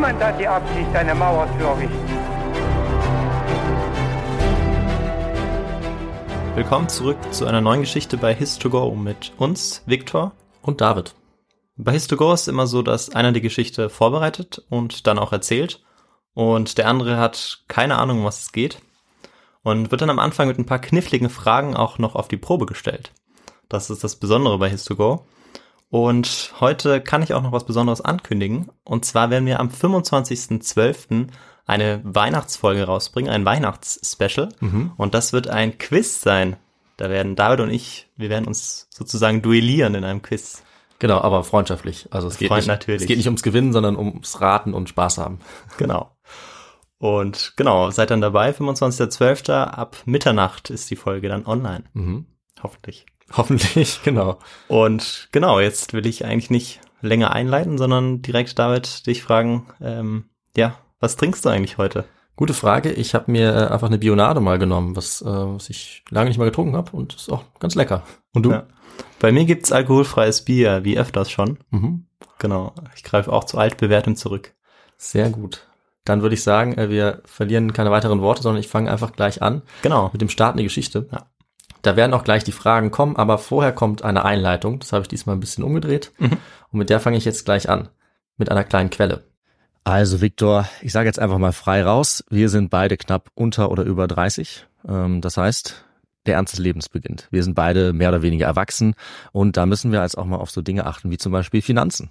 Niemand hat die Absicht, eine Mauer zu errichten. Willkommen zurück zu einer neuen Geschichte bei His2Go mit uns, Viktor. Und David. Bei His2Go ist es immer so, dass einer die Geschichte vorbereitet und dann auch erzählt und der andere hat keine Ahnung, um was es geht und wird dann am Anfang mit ein paar kniffligen Fragen auch noch auf die Probe gestellt. Das ist das Besondere bei His2Go. Und heute kann ich auch noch was Besonderes ankündigen. Und zwar werden wir am 25.12. eine Weihnachtsfolge rausbringen, ein Weihnachtsspecial. Und das wird ein Quiz sein. Da werden David und ich, wir werden uns sozusagen duellieren in einem Quiz. Genau, aber freundschaftlich. Also es geht, Freund nicht, natürlich. es geht nicht ums Gewinnen, sondern ums Raten und Spaß haben. Genau. Und genau, seid dann dabei, 25.12. ab Mitternacht ist die Folge dann online. Mhm. Hoffentlich. Hoffentlich, genau. Und genau, jetzt will ich eigentlich nicht länger einleiten, sondern direkt David dich fragen, ähm, ja, was trinkst du eigentlich heute? Gute Frage. Ich habe mir äh, einfach eine Bionade mal genommen, was, äh, was ich lange nicht mal getrunken habe und ist auch ganz lecker. Und du? Ja. Bei mir gibt's alkoholfreies Bier, wie öfters schon. Mhm. Genau, ich greife auch zu altbewährtem zurück. Sehr gut. Dann würde ich sagen, äh, wir verlieren keine weiteren Worte, sondern ich fange einfach gleich an Genau. mit dem Start in die Geschichte. Ja. Da werden auch gleich die Fragen kommen, aber vorher kommt eine Einleitung. Das habe ich diesmal ein bisschen umgedreht. Und mit der fange ich jetzt gleich an. Mit einer kleinen Quelle. Also, Viktor, ich sage jetzt einfach mal frei raus. Wir sind beide knapp unter oder über 30. Ähm, Das heißt, der Ernst des Lebens beginnt. Wir sind beide mehr oder weniger erwachsen und da müssen wir jetzt auch mal auf so Dinge achten wie zum Beispiel Finanzen.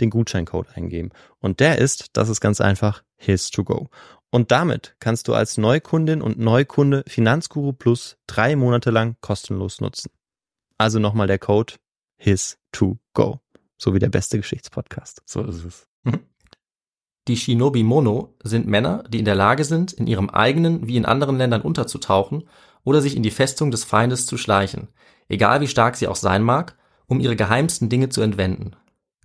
den Gutscheincode eingeben. Und der ist, das ist ganz einfach, His2Go. Und damit kannst du als Neukundin und Neukunde Finanzguru Plus drei Monate lang kostenlos nutzen. Also nochmal der Code His2Go. So wie der beste Geschichtspodcast. So ist es. Die Shinobi Mono sind Männer, die in der Lage sind, in ihrem eigenen wie in anderen Ländern unterzutauchen oder sich in die Festung des Feindes zu schleichen, egal wie stark sie auch sein mag, um ihre geheimsten Dinge zu entwenden.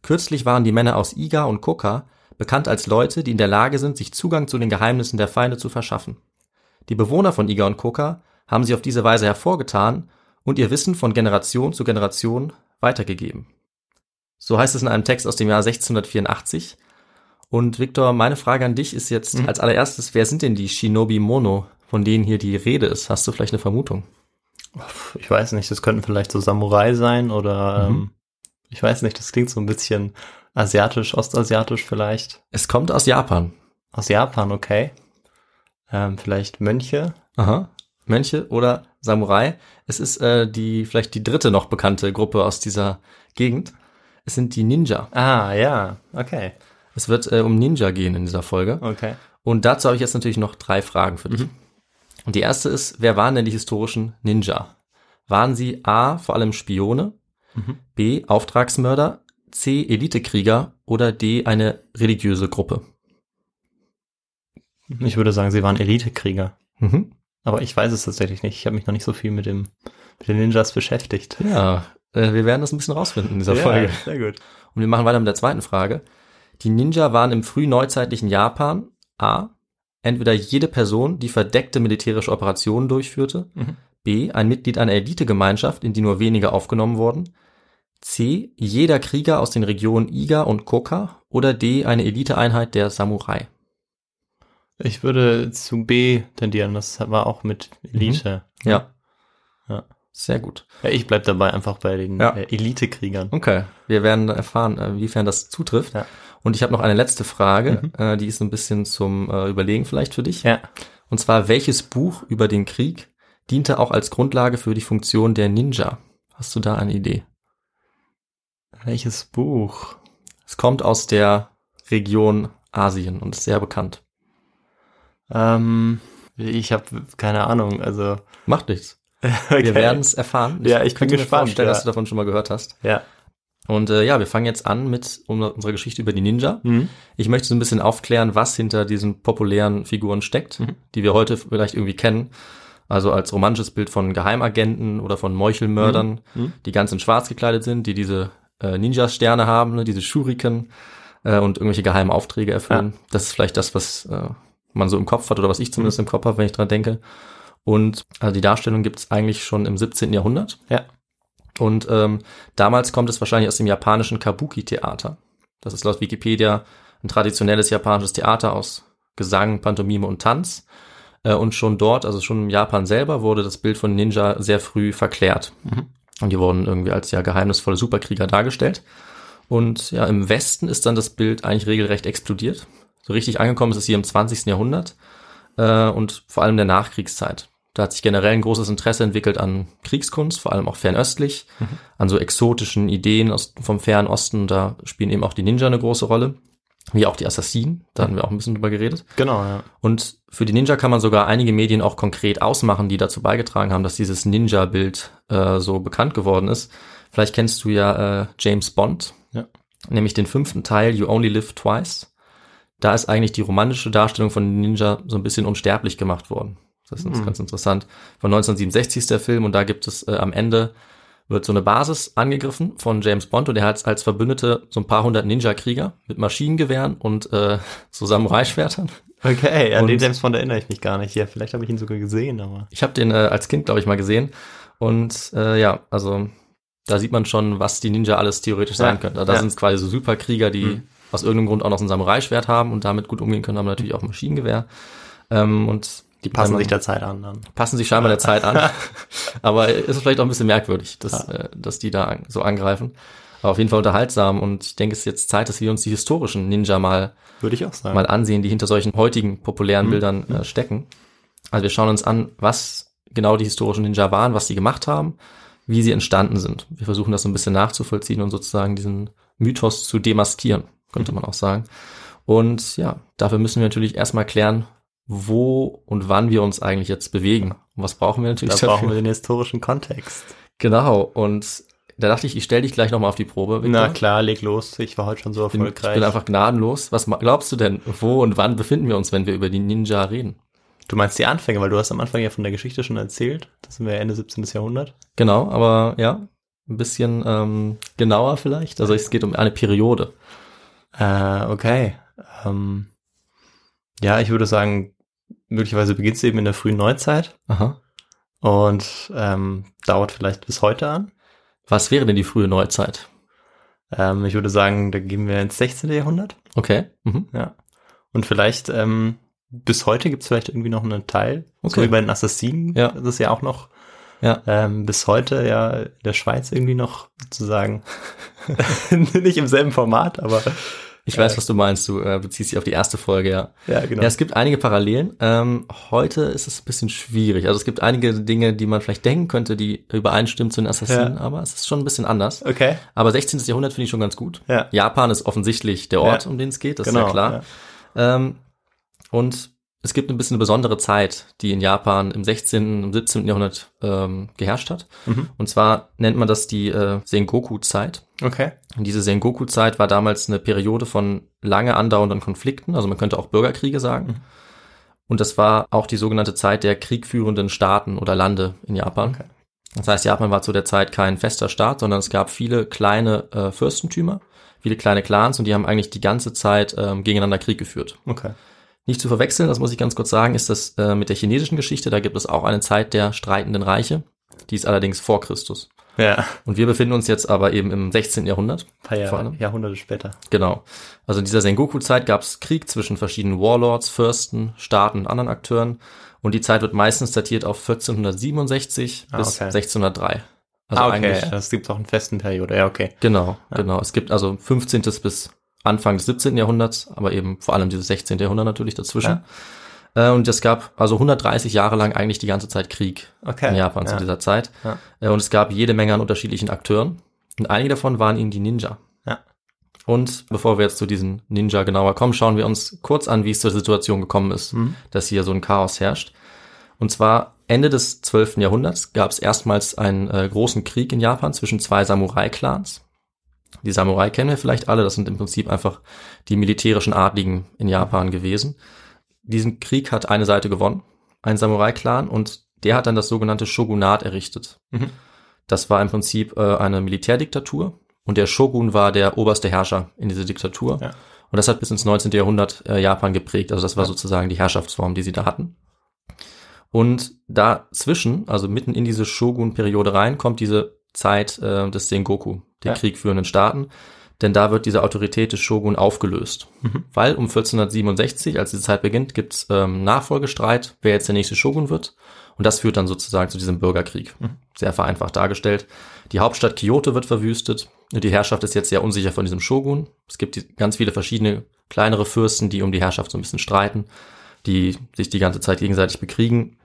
Kürzlich waren die Männer aus Iga und Koka bekannt als Leute, die in der Lage sind, sich Zugang zu den Geheimnissen der Feinde zu verschaffen. Die Bewohner von Iga und Koka haben sich auf diese Weise hervorgetan und ihr Wissen von Generation zu Generation weitergegeben. So heißt es in einem Text aus dem Jahr 1684. Und Victor, meine Frage an dich ist jetzt Mhm. als allererstes, wer sind denn die Shinobi Mono, von denen hier die Rede ist? Hast du vielleicht eine Vermutung? Ich weiß nicht, das könnten vielleicht so Samurai sein oder Mhm. ähm, ich weiß nicht, das klingt so ein bisschen asiatisch, ostasiatisch vielleicht. Es kommt aus Japan. Aus Japan, okay. Ähm, vielleicht Mönche. Aha. Mönche oder Samurai. Es ist äh, die vielleicht die dritte noch bekannte Gruppe aus dieser Gegend. Es sind die Ninja. Ah, ja, okay. Es wird äh, um Ninja gehen in dieser Folge. Okay. Und dazu habe ich jetzt natürlich noch drei Fragen für dich. Mhm. Und die erste ist, wer waren denn die historischen Ninja? Waren sie A, vor allem Spione, Mhm. B, Auftragsmörder, C, Elitekrieger oder D, eine religiöse Gruppe? Ich würde sagen, sie waren Elitekrieger. Mhm. Aber ich weiß es tatsächlich nicht. Ich habe mich noch nicht so viel mit dem mit den Ninjas beschäftigt. Ja, äh, wir werden das ein bisschen rausfinden in dieser Folge. sehr gut. Und wir machen weiter mit der zweiten Frage. Die Ninja waren im frühneuzeitlichen Japan A. Entweder jede Person, die verdeckte militärische Operationen durchführte, Mhm. B. ein Mitglied einer Elitegemeinschaft, in die nur wenige aufgenommen wurden, C. jeder Krieger aus den Regionen Iga und Koka oder D. eine Eliteeinheit der Samurai. Ich würde zu B tendieren. Das war auch mit Elite. Ja. Ja. Sehr gut. Ja, ich bleib dabei einfach bei den Ja. äh, Elitekriegern. Okay, wir werden erfahren, äh, inwiefern das zutrifft. Ja. Und ich habe noch eine letzte Frage, Mhm. äh, die ist ein bisschen zum äh, Überlegen vielleicht für dich. Ja. Und zwar, welches Buch über den Krieg diente auch als Grundlage für die Funktion der Ninja? Hast du da eine Idee? Welches Buch? Es kommt aus der Region Asien und ist sehr bekannt. Ähm, ich habe keine Ahnung. Also Macht nichts. okay. Wir werden es erfahren. Ja, ich bin gespannt, vorstellen, ja. dass du davon schon mal gehört hast. Ja. Und äh, ja, wir fangen jetzt an mit unserer Geschichte über die Ninja. Mhm. Ich möchte so ein bisschen aufklären, was hinter diesen populären Figuren steckt, Mhm. die wir heute vielleicht irgendwie kennen. Also als romantisches Bild von Geheimagenten oder von Meuchelmördern, Mhm. die ganz in schwarz gekleidet sind, die diese äh, Ninja-Sterne haben, ne, diese Shuriken äh, und irgendwelche geheimen Aufträge erfüllen. Das ist vielleicht das, was äh, man so im Kopf hat oder was ich zumindest im Kopf habe, wenn ich dran denke. Und also die Darstellung gibt es eigentlich schon im 17. Jahrhundert. Ja. Und ähm, damals kommt es wahrscheinlich aus dem japanischen Kabuki-Theater. Das ist laut Wikipedia ein traditionelles japanisches Theater aus Gesang, Pantomime und Tanz. Äh, und schon dort, also schon im Japan selber, wurde das Bild von Ninja sehr früh verklärt. Mhm. Und die wurden irgendwie als ja geheimnisvolle Superkrieger dargestellt. Und ja, im Westen ist dann das Bild eigentlich regelrecht explodiert. So richtig angekommen ist es hier im 20. Jahrhundert äh, und vor allem der Nachkriegszeit. Da hat sich generell ein großes Interesse entwickelt an Kriegskunst, vor allem auch fernöstlich, an so exotischen Ideen aus, vom fernen Osten. Da spielen eben auch die Ninja eine große Rolle, wie auch die Assassinen. Da hatten wir auch ein bisschen drüber geredet. Genau, ja. Und für die Ninja kann man sogar einige Medien auch konkret ausmachen, die dazu beigetragen haben, dass dieses Ninja-Bild äh, so bekannt geworden ist. Vielleicht kennst du ja äh, James Bond, Ja. nämlich den fünften Teil You Only Live Twice. Da ist eigentlich die romantische Darstellung von Ninja so ein bisschen unsterblich gemacht worden. Das ist Hm. ganz interessant. Von 1967 ist der Film und da gibt es äh, am Ende wird so eine Basis angegriffen von James Bond und er hat als Verbündete so ein paar hundert Ninja-Krieger mit Maschinengewehren und äh, so Samurai-Schwertern. Okay, an Und- den James Bond erinnere ich mich gar nicht. Ja, vielleicht habe ich ihn sogar gesehen, aber. Ich habe den äh, als Kind, glaube ich, mal gesehen. Und äh, ja, also da sieht man schon, was die Ninja alles theoretisch sein Ja, können. Da ja. sind es quasi so Superkrieger, die Mhm. aus irgendeinem Grund auch noch ein Samurai-Schwert haben und damit gut umgehen können, haben natürlich auch Maschinengewehr. Ähm, und Die passen man- sich der Zeit an dann. passen sich scheinbar der Zeit an. Aber es ist vielleicht auch ein bisschen merkwürdig, dass, Ja. äh, dass die da so angreifen. Aber auf jeden Fall unterhaltsam und ich denke, es ist jetzt Zeit, dass wir uns die historischen Ninja mal Würde ich auch sagen. mal ansehen, die hinter solchen heutigen populären Mhm. Bildern äh, stecken. Also wir schauen uns an, was genau die historischen Ninja waren, was sie gemacht haben, wie sie entstanden sind. Wir versuchen das so ein bisschen nachzuvollziehen und sozusagen diesen Mythos zu demaskieren, könnte Mhm. man auch sagen. Und ja, dafür müssen wir natürlich erstmal klären, wo und wann wir uns eigentlich jetzt bewegen. Und was brauchen wir natürlich da dafür? brauchen wir den historischen Kontext. Genau, und da dachte ich, ich stelle dich gleich nochmal auf die Probe. Victor. Na klar, leg los. Ich war heute schon so Ich bin, ich erfolgreich. bin einfach gnadenlos. Was glaubst du denn, wo und wann befinden wir uns, wenn wir über die Ninja reden? du meinst die Anfänge, weil du hast am Anfang ja von der Geschichte schon erzählt. Das sind wir ja Ende 17. Jahrhundert. Genau, aber ja, ein bisschen ähm, genauer vielleicht. Also es geht um eine Periode. Äh, okay. Ähm, ja, ich würde sagen, möglicherweise beginnt es eben in der frühen Neuzeit Aha. und ähm, dauert vielleicht bis heute an. Was wäre denn die frühe Neuzeit? Ähm, ich würde sagen, da gehen wir ins 16. Jahrhundert. Okay. Mhm. Ja. Und vielleicht ähm, bis heute gibt es vielleicht irgendwie noch einen Teil. So Okay. wie bei den Assassinen. Ja. Das ist ja auch noch Ja. ähm, bis heute ja in der Schweiz irgendwie noch sozusagen nicht im selben Format, aber Ich weiß, was du meinst. Du äh, beziehst dich auf die erste Folge, ja. ja, genau. Ja, es gibt einige Parallelen. Ähm, heute ist es ein bisschen schwierig. Also es gibt einige Dinge, die man vielleicht denken könnte, die übereinstimmen zu den Assassinen, Ja. aber es ist schon ein bisschen anders. okay. Aber 16. Jahrhundert finde ich schon ganz gut. Ja. Japan ist offensichtlich der Ort, Ja. um den es geht, das Genau, ist ja klar. Ähm, und es gibt ein bisschen eine besondere Zeit, die in Japan im 16. und 17. Jahrhundert ähm, geherrscht hat. Mhm. Und zwar nennt man das die äh, Sengoku-Zeit. Okay. Und diese Sengoku-Zeit war damals eine Periode von lange andauernden Konflikten, also man könnte auch Bürgerkriege sagen. Mhm. Und das war auch die sogenannte Zeit der kriegführenden Staaten oder Lande in Japan. Okay. Das heißt, Japan war zu der Zeit kein fester Staat, sondern es gab viele kleine äh, Fürstentümer, viele kleine Clans und die haben eigentlich die ganze Zeit ähm, gegeneinander Krieg geführt. Okay. Nicht zu verwechseln, das muss ich ganz kurz sagen, ist das äh, mit der chinesischen Geschichte, da gibt es auch eine Zeit der streitenden Reiche, die ist allerdings vor Christus. Ja. Und wir befinden uns jetzt aber eben im 16. Jahrhundert. Ein paar Vor Jahr, allem. Jahrhunderte später. Genau. Also in dieser Sengoku-Zeit gab es Krieg zwischen verschiedenen Warlords, Fürsten, Staaten und anderen Akteuren. Und die Zeit wird meistens datiert auf 1467 Ah, bis okay. 1603. Also ah, okay. eigentlich, Das gibt auch einen festen Periode. Ja, okay. genau, genau. Es gibt also 15. bis Anfang des 17. Jahrhunderts, aber eben vor allem dieses 16. Jahrhundert natürlich dazwischen. Äh, Und es gab also 130 Jahre lang eigentlich die ganze Zeit Krieg Okay. in Japan zu Ja. dieser Zeit. Ja. Äh, Und es gab jede Menge an unterschiedlichen Akteuren. Und einige davon waren ihnen die Ninja. Ja. Und bevor wir jetzt zu diesen Ninja genauer kommen, schauen wir uns kurz an, wie es zur Situation gekommen ist, Mhm. dass hier so ein Chaos herrscht. Und zwar Ende des 12. Jahrhunderts gab es erstmals einen äh, großen Krieg in Japan zwischen zwei Samurai-Clans. Die Samurai kennen wir vielleicht alle, das sind im Prinzip einfach die militärischen Adligen in Japan gewesen. Diesen Krieg hat eine Seite gewonnen, ein Samurai-Clan, und der hat dann das sogenannte Shogunat errichtet. Mhm. Das war im Prinzip äh, eine Militärdiktatur und der Shogun war der oberste Herrscher in dieser Diktatur. Ja. Und das hat bis ins 19. Jahrhundert äh, Japan geprägt. Also das war Ja. sozusagen die Herrschaftsform, die sie da hatten. Und dazwischen, also mitten in diese Shogun-Periode rein, kommt diese Zeit äh, des Sengoku, der Ja. kriegführenden Staaten. Denn da wird diese Autorität des Shogun aufgelöst. Mhm. Weil um 1467, als diese Zeit beginnt, gibt's ähm, Nachfolgestreit, wer jetzt der nächste Shogun wird. Und das führt dann sozusagen zu diesem Bürgerkrieg. Mhm. Sehr vereinfacht dargestellt. Die Hauptstadt Kyoto wird verwüstet. Die Herrschaft ist jetzt sehr unsicher von diesem Shogun. Es gibt die, ganz viele verschiedene kleinere Fürsten, die um die Herrschaft so ein bisschen streiten, die sich die ganze Zeit gegenseitig bekriegen.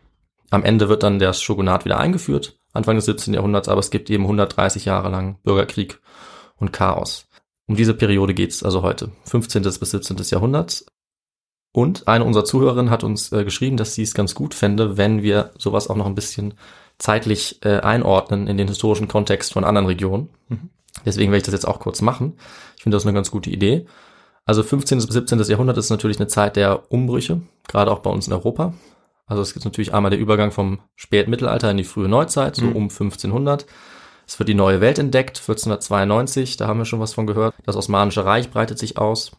Am Ende wird dann das Shogunat wieder eingeführt, Anfang des 17. Jahrhunderts, aber es gibt eben 130 Jahre lang Bürgerkrieg und Chaos. Um diese Periode geht's also heute, 15. bis 17. Jahrhundert. Und eine unserer Zuhörerinnen hat uns äh, geschrieben, dass sie es ganz gut fände, wenn wir sowas auch noch ein bisschen zeitlich äh, einordnen in den historischen Kontext von anderen Regionen. Mhm. Deswegen werde ich das jetzt auch kurz machen. Ich finde das eine ganz gute Idee. Also 15. bis 17. Jahrhundert ist natürlich eine Zeit der Umbrüche, gerade auch bei uns in Europa. Also es gibt natürlich einmal der Übergang vom Spätmittelalter in die frühe Neuzeit, so Mhm. um 1500. Es wird die neue Welt entdeckt, 1492, da haben wir schon was von gehört. Das Osmanische Reich breitet sich aus.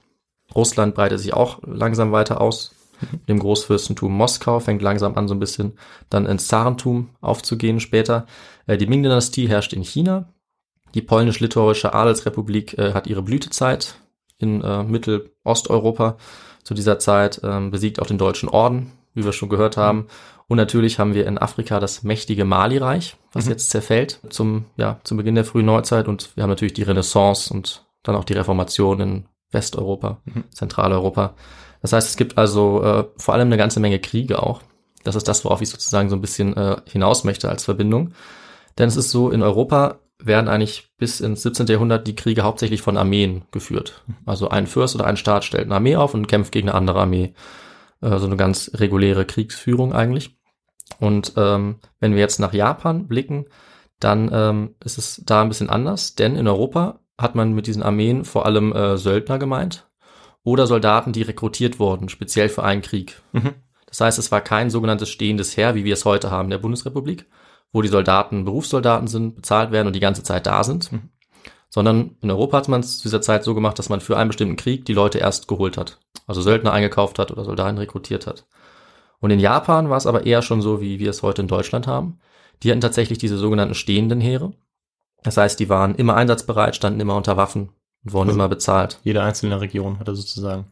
Russland breitet sich auch langsam weiter aus. Mit dem Großfürstentum Moskau fängt langsam an, so ein bisschen dann ins Zarentum aufzugehen später. Äh, Die Ming-Dynastie herrscht in China. Die polnisch-litauische Adelsrepublik äh, hat ihre Blütezeit in äh, Mittelosteuropa zu dieser Zeit, ähm, besiegt auch den deutschen Orden, wie wir schon gehört haben. Und natürlich haben wir in Afrika das mächtige Mali-Reich, was Mhm. jetzt zerfällt zum, ja, zum Beginn der frühen Neuzeit. Und wir haben natürlich die Renaissance und dann auch die Reformation in Westeuropa, Mhm. Zentraleuropa. Das heißt, es gibt also äh, vor allem eine ganze Menge Kriege auch. Das ist das, worauf ich sozusagen so ein bisschen äh, hinaus möchte als Verbindung. Denn es ist so, in Europa werden eigentlich bis ins 17. Jahrhundert die Kriege hauptsächlich von Armeen geführt. Also ein Fürst oder ein Staat stellt eine Armee auf und kämpft gegen eine andere Armee. Äh, so eine ganz reguläre Kriegsführung eigentlich. Und ähm, wenn wir jetzt nach Japan blicken, dann ähm, ist es da ein bisschen anders, denn in Europa hat man mit diesen Armeen vor allem äh, Söldner gemeint oder Soldaten, die rekrutiert wurden, speziell für einen Krieg. Mhm. Das heißt, es war kein sogenanntes stehendes Heer, wie wir es heute haben in der Bundesrepublik, wo die Soldaten Berufssoldaten sind, bezahlt werden und die ganze Zeit da sind, Mhm. sondern in Europa hat man es zu dieser Zeit so gemacht, dass man für einen bestimmten Krieg die Leute erst geholt hat, also Söldner eingekauft hat oder Soldaten rekrutiert hat. Und in Japan war es aber eher schon so, wie wir es heute in Deutschland haben. Die hatten tatsächlich diese sogenannten stehenden Heere. Das heißt, die waren immer einsatzbereit, standen immer unter Waffen und wurden Also- immer bezahlt. Jede einzelne Region hatte sozusagen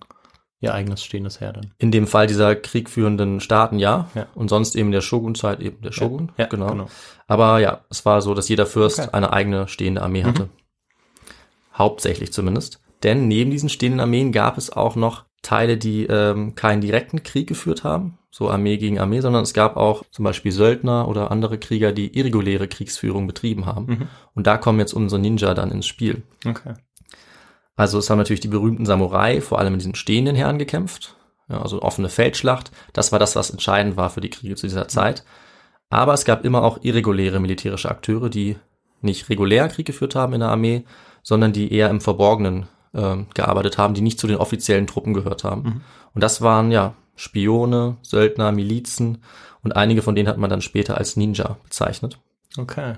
ihr eigenes stehendes Heer dann. In dem Fall dieser kriegführenden Staaten ja, Ja. und sonst eben der Shogun-Zeit eben der Shogun. Ja, genau. genau. Aber ja, es war so, dass jeder Fürst Okay. Mhm. eine eigene stehende Armee hatte. Hauptsächlich zumindest. Denn neben diesen stehenden Armeen gab es auch noch Teile, die ähm, keinen direkten Krieg geführt haben, so Armee gegen Armee, sondern es gab auch zum Beispiel Söldner oder andere Krieger, die irreguläre Kriegsführung betrieben haben. Mhm. Und da kommen jetzt unsere Ninja dann ins Spiel. Okay. Also es haben natürlich die berühmten Samurai vor allem in diesen stehenden Herren gekämpft. Ja, also offene Feldschlacht. Das war das, was entscheidend war für die Kriege zu dieser Zeit. Aber es gab immer auch irreguläre militärische Akteure, die nicht regulär Krieg geführt haben in der Armee, sondern die eher im Verborgenen ähm, gearbeitet haben, die nicht zu den offiziellen Truppen gehört haben. Und das waren ja Spione, Söldner, Milizen und einige von denen hat man dann später als Ninja bezeichnet. Okay.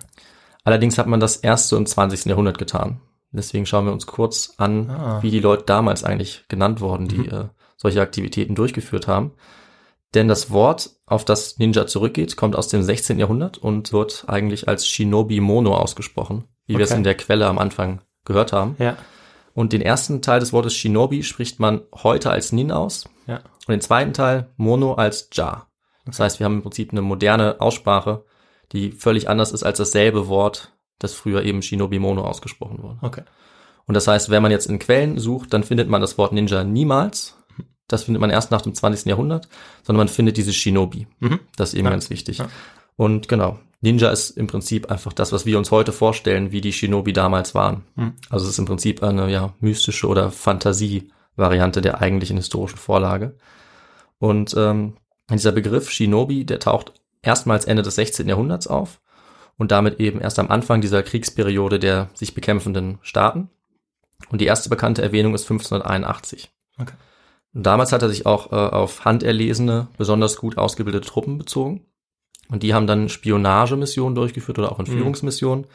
Allerdings hat man das erst so im 20. Jahrhundert getan. Deswegen schauen wir uns kurz an, Ah. wie die Leute damals eigentlich genannt wurden, die äh, solche Aktivitäten durchgeführt haben. Denn das Wort, auf das Ninja zurückgeht, kommt aus dem 16. Jahrhundert und wird eigentlich als Shinobi Mono ausgesprochen, wie wir es Okay. in der Quelle am Anfang gehört haben. Ja. Und den ersten Teil des Wortes Shinobi spricht man heute als Nin aus. Und den zweiten Teil Mono als Ja. Das heißt, wir haben im Prinzip eine moderne Aussprache, die völlig anders ist als dasselbe Wort, das früher eben Shinobi Mono ausgesprochen wurde. Okay. Und das heißt, wenn man jetzt in Quellen sucht, dann findet man das Wort Ninja niemals. Das findet man erst nach dem 20. Jahrhundert, sondern man findet dieses Shinobi. Mhm. Das ist eben Ja. ganz wichtig. Ja. Und genau, Ninja ist im Prinzip einfach das, was wir uns heute vorstellen, wie die Shinobi damals waren. Mhm. Also es ist im Prinzip eine ja, mystische oder Fantasie-Variante der eigentlichen historischen Vorlage. Und ähm, dieser Begriff Shinobi, der taucht erstmals Ende des 16. Jahrhunderts auf und damit eben erst am Anfang dieser Kriegsperiode der sich bekämpfenden Staaten. Und die erste bekannte Erwähnung ist 1581. Okay. Und damals hat er sich auch äh, auf handerlesene, besonders gut ausgebildete Truppen bezogen. Und die haben dann Spionagemissionen durchgeführt oder auch Entführungsmissionen.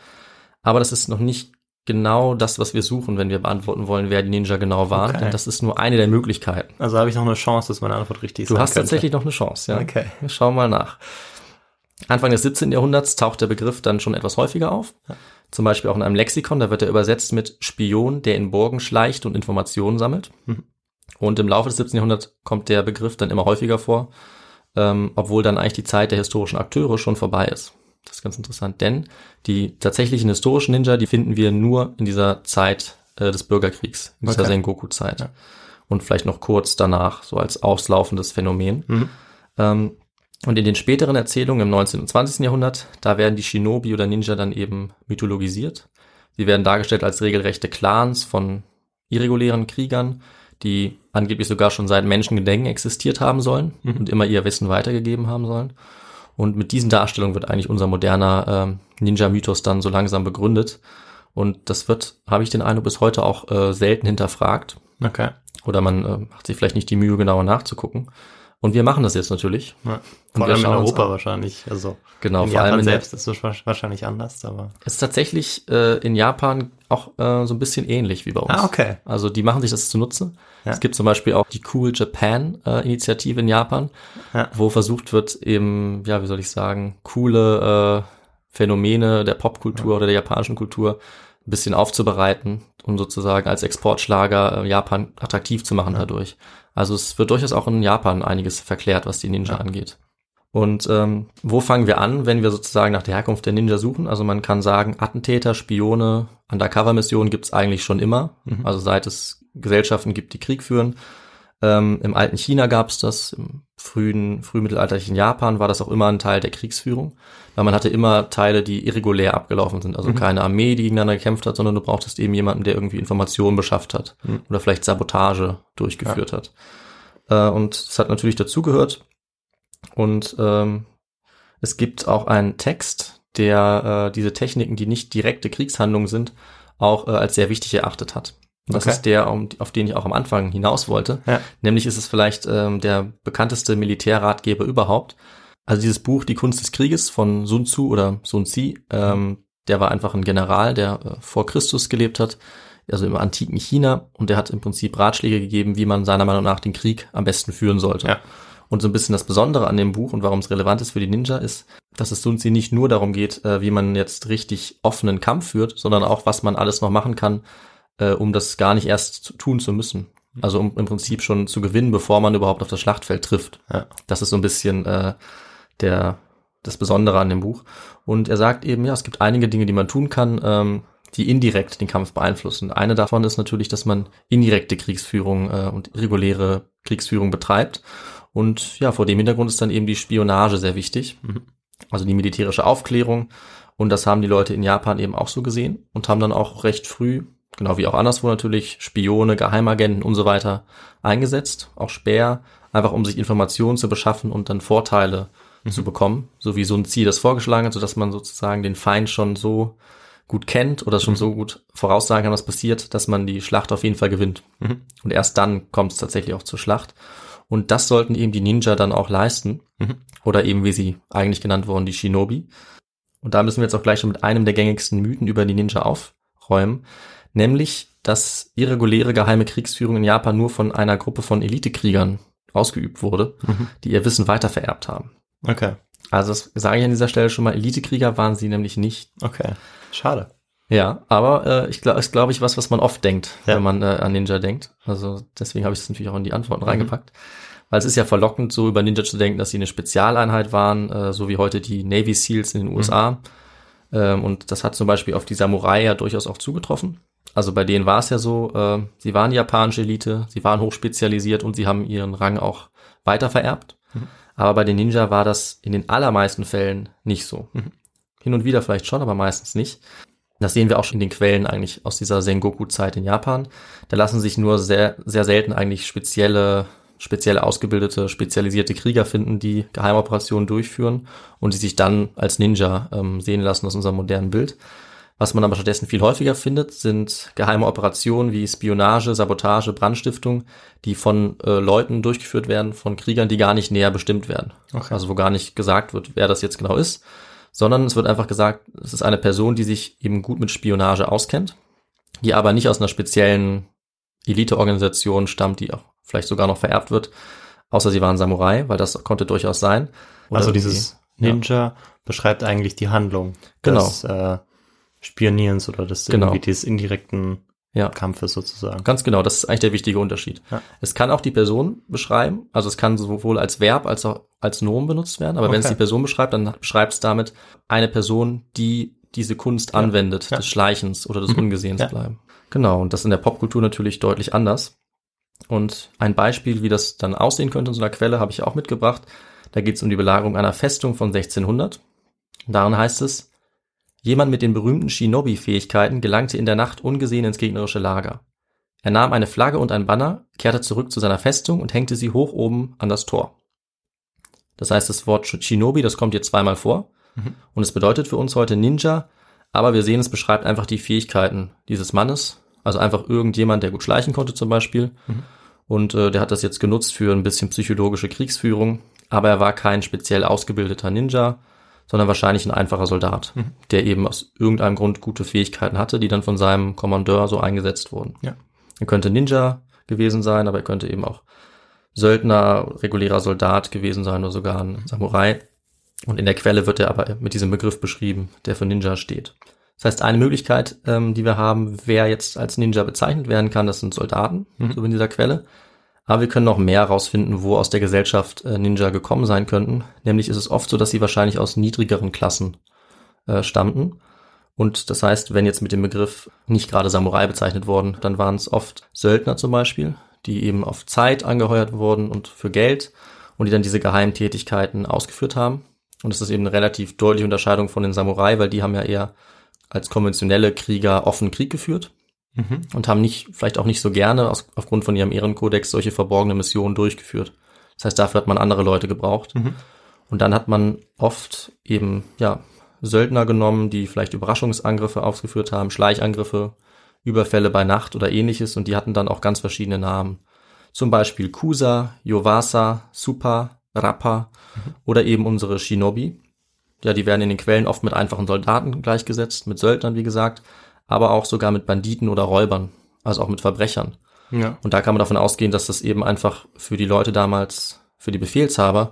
Aber das ist noch nicht genau das, was wir suchen, wenn wir beantworten wollen, wer die Ninja genau waren. Okay. Denn das ist nur eine der Möglichkeiten. Also habe ich noch eine Chance, dass meine Antwort richtig Du sein hast könnte. tatsächlich noch eine Chance, ja. Okay. Wir schauen mal nach. Anfang des 17. Jahrhunderts taucht der Begriff dann schon etwas häufiger auf. Zum Beispiel auch in einem Lexikon, da wird er übersetzt mit Spion, der in Burgen schleicht und Informationen sammelt. Mhm. Und im Laufe des 17. Jahrhunderts kommt der Begriff dann immer häufiger vor, ähm, obwohl dann eigentlich die Zeit der historischen Akteure schon vorbei ist. Das ist ganz interessant, denn die tatsächlichen historischen Ninja, die finden wir nur in dieser Zeit äh, des Bürgerkriegs, in dieser Okay. Sengoku-Zeit. Ja. Und vielleicht noch kurz danach, so als auslaufendes Phänomen. Mhm. Ähm, und in den späteren Erzählungen im 19. und 20. Jahrhundert, da werden die Shinobi oder Ninja dann eben mythologisiert. Sie werden dargestellt als regelrechte Clans von irregulären Kriegern, die angeblich sogar schon seit Menschengedenken existiert haben sollen Mhm. und immer ihr Wissen weitergegeben haben sollen. Und mit diesen Darstellungen wird eigentlich unser moderner ähm, Ninja-Mythos dann so langsam begründet. Und das wird, habe ich den Eindruck, bis heute auch äh, selten hinterfragt. Okay. Oder man äh, macht sich vielleicht nicht die Mühe, genauer nachzugucken. Und wir machen das jetzt natürlich. Ja. Vor allem in Europa wahrscheinlich. Also Genau, in vor allem Japan in der- selbst ist es wa- wahrscheinlich anders, aber. Es ist tatsächlich äh, in Japan auch äh, so ein bisschen ähnlich wie bei uns. Ah, okay. Also die machen sich das zunutze. Ja. Es gibt zum Beispiel auch die Cool Japan äh, Initiative in Japan, Ja. wo versucht wird, eben, ja, wie soll ich sagen, coole äh, Phänomene der Popkultur oder der japanischen Kultur ein bisschen aufzubereiten und sozusagen als Exportschlager äh, Japan attraktiv zu machen dadurch. Also es wird durchaus auch in Japan einiges verklärt, was die Ninja Ja. angeht. Und ähm, wo fangen wir an, wenn wir sozusagen nach der Herkunft der Ninja suchen? Also man kann sagen, Attentäter, Spione, Undercover-Missionen gibt's eigentlich schon immer. Mhm. Also seit es Gesellschaften gibt, die Krieg führen. Ähm, Im alten China gab's das, im frühen, frühmittelalterlichen Japan war das auch immer ein Teil der Kriegsführung. Weil man hatte immer Teile, die irregulär abgelaufen sind. Also Mhm. keine Armee, die gegeneinander gekämpft hat, sondern du brauchtest eben jemanden, der irgendwie Informationen beschafft hat Mhm. oder vielleicht Sabotage durchgeführt hat. Äh, und das hat natürlich dazugehört. Und ähm, es gibt auch einen Text, der äh, diese Techniken, die nicht direkte Kriegshandlungen sind, auch äh, als sehr wichtig erachtet hat. Das Okay. ist der, auf den ich auch am Anfang hinaus wollte. Ja. Nämlich ist es vielleicht ähm, der bekannteste Militärratgeber überhaupt. Also dieses Buch Die Kunst des Krieges von Sun Tzu oder Sun Tzu, ähm, der war einfach ein General, der äh, vor Christus gelebt hat, also im antiken China, und der hat im Prinzip Ratschläge gegeben, wie man seiner Meinung nach den Krieg am besten führen sollte. Ja. Und so ein bisschen das Besondere an dem Buch und warum es relevant ist für die Ninja ist, dass es Sun Tzu nicht nur darum geht, äh, wie man jetzt richtig offenen Kampf führt, sondern auch, was man alles noch machen kann, äh, um das gar nicht erst tun zu müssen. Also um im Prinzip schon zu gewinnen, bevor man überhaupt auf das Schlachtfeld trifft. Ja. Das ist so ein bisschen äh, der das Besondere an dem Buch. Und er sagt eben, ja, es gibt einige Dinge, die man tun kann, ähm, die indirekt den Kampf beeinflussen. Eine davon ist natürlich, dass man indirekte Kriegsführung äh, und reguläre Kriegsführung betreibt. Und ja, vor dem Hintergrund ist dann eben die Spionage sehr wichtig. Also die militärische Aufklärung. Und das haben die Leute in Japan eben auch so gesehen und haben dann auch recht früh, genau wie auch anderswo natürlich, Spione, Geheimagenten und so weiter eingesetzt. Auch Speer, einfach um sich Informationen zu beschaffen und dann Vorteile zu bekommen. So wie so ein Ziel das vorgeschlagen hat, sodass man sozusagen den Feind schon so gut kennt oder schon so gut voraussagen kann, was passiert, dass man die Schlacht auf jeden Fall gewinnt. Und erst dann kommt es tatsächlich auch zur Schlacht. Und das sollten eben die Ninja dann auch leisten. Oder eben, wie sie eigentlich genannt wurden, die Shinobi. Und da müssen wir jetzt auch gleich schon mit einem der gängigsten Mythen über die Ninja aufräumen. Nämlich, dass irreguläre geheime Kriegsführung in Japan nur von einer Gruppe von Elitekriegern ausgeübt wurde, die ihr Wissen weitervererbt haben. Okay. Also das sage ich an dieser Stelle schon mal, Elitekrieger waren sie nämlich nicht. Okay. Schade. Ja, aber äh, ich glaube, ist glaube ich was, was man oft denkt, Ja. wenn man äh, an Ninja denkt. Also deswegen habe ich es natürlich auch in die Antworten reingepackt. Weil es ist ja verlockend, so über Ninja zu denken, dass sie eine Spezialeinheit waren, äh, so wie heute die Navy Seals in den USA. Ähm, und das hat zum Beispiel auf die Samurai ja durchaus auch zugetroffen. Also bei denen war es ja so, äh, sie waren japanische Elite, sie waren hochspezialisiert und sie haben ihren Rang auch weiter vererbt. Aber bei den Ninja war das in den allermeisten Fällen nicht so. Hin und wieder vielleicht schon, aber meistens nicht. Das sehen wir auch schon in den Quellen eigentlich aus dieser Sengoku-Zeit in Japan. Da lassen sich nur sehr, sehr selten eigentlich spezielle, speziell ausgebildete, spezialisierte Krieger finden, die Geheimoperationen durchführen und die sich dann als Ninja ähm, sehen lassen aus unserem modernen Bild. Was man aber stattdessen viel häufiger findet, sind geheime Operationen wie Spionage, Sabotage, Brandstiftung, die von äh, Leuten durchgeführt werden, von Kriegern, die gar nicht näher bestimmt werden. Okay. Also wo gar nicht gesagt wird, wer das jetzt genau ist, sondern es wird einfach gesagt, es ist eine Person, die sich eben gut mit Spionage auskennt, die aber nicht aus einer speziellen Eliteorganisation stammt, die auch vielleicht sogar noch vererbt wird, außer sie waren Samurai, weil das konnte durchaus sein. Oder also dieses ja. Ninja beschreibt eigentlich die Handlung Genau. des äh, Spionierens oder des Genau. irgendwie des indirekten Ja. Kampfes sozusagen. Ganz genau, das ist eigentlich der wichtige Unterschied. Ja. Es kann auch die Person beschreiben, also es kann sowohl als Verb als auch als Nomen benutzt werden, aber wenn es Okay. die Person beschreibt, dann beschreibt es damit eine Person, die diese Kunst anwendet, Ja. des Schleichens oder des Ungesehens Ja. bleiben. Genau, und das in der Popkultur natürlich deutlich anders. Und ein Beispiel, wie das dann aussehen könnte in so einer Quelle, habe ich auch mitgebracht. Da geht es um die Belagerung einer Festung von 1600. Darin heißt es, Jemand mit den berühmten Shinobi-Fähigkeiten gelangte in der Nacht ungesehen ins gegnerische Lager. Er nahm eine Flagge und ein Banner, kehrte zurück zu seiner Festung und hängte sie hoch oben an das Tor. Das heißt, das Wort Shinobi, das kommt hier zweimal vor. Und es bedeutet für uns heute Ninja, aber wir sehen, es beschreibt einfach die Fähigkeiten dieses Mannes. Also einfach irgendjemand, der gut schleichen konnte zum Beispiel. Und äh, der hat das jetzt genutzt für ein bisschen psychologische Kriegsführung. Aber er war kein speziell ausgebildeter Ninja, sondern wahrscheinlich ein einfacher Soldat, der eben aus irgendeinem Grund gute Fähigkeiten hatte, die dann von seinem Kommandeur so eingesetzt wurden. Ja. Er könnte Ninja gewesen sein, aber er könnte eben auch Söldner, regulärer Soldat gewesen sein oder sogar ein Samurai. Und in der Quelle wird er aber mit diesem Begriff beschrieben, der für Ninja steht. Das heißt, eine Möglichkeit, ähm, die wir haben, wer jetzt als Ninja bezeichnet werden kann, das sind Soldaten, so wie in dieser Quelle. Aber wir können noch mehr herausfinden, wo aus der Gesellschaft äh, Ninja gekommen sein könnten. Nämlich ist es oft so, dass sie wahrscheinlich aus niedrigeren Klassen äh, stammten. Und das heißt, wenn jetzt mit dem Begriff nicht gerade Samurai bezeichnet wurden, dann waren es oft Söldner zum Beispiel, die eben auf Zeit angeheuert wurden und für Geld und die dann diese Geheimtätigkeiten ausgeführt haben. Und es ist eben eine relativ deutliche Unterscheidung von den Samurai, weil die haben ja eher als konventionelle Krieger offen Krieg geführt und haben nicht, vielleicht auch nicht so gerne aus, aufgrund von ihrem Ehrenkodex solche verborgene Missionen durchgeführt. Das heißt, dafür hat man andere Leute gebraucht. Und dann hat man oft eben, ja, Söldner genommen, die vielleicht Überraschungsangriffe ausgeführt haben, Schleichangriffe, Überfälle bei Nacht oder ähnliches und die hatten dann auch ganz verschiedene Namen. Zum Beispiel Kusa, Yovasa, Supa, Rappa oder eben unsere Shinobi. Ja, die werden in den Quellen oft mit einfachen Soldaten gleichgesetzt, mit Söldnern, wie gesagt, aber auch sogar mit Banditen oder Räubern, also auch mit Verbrechern. Ja. Und da kann man davon ausgehen, dass das eben einfach für die Leute damals für die Befehlshaber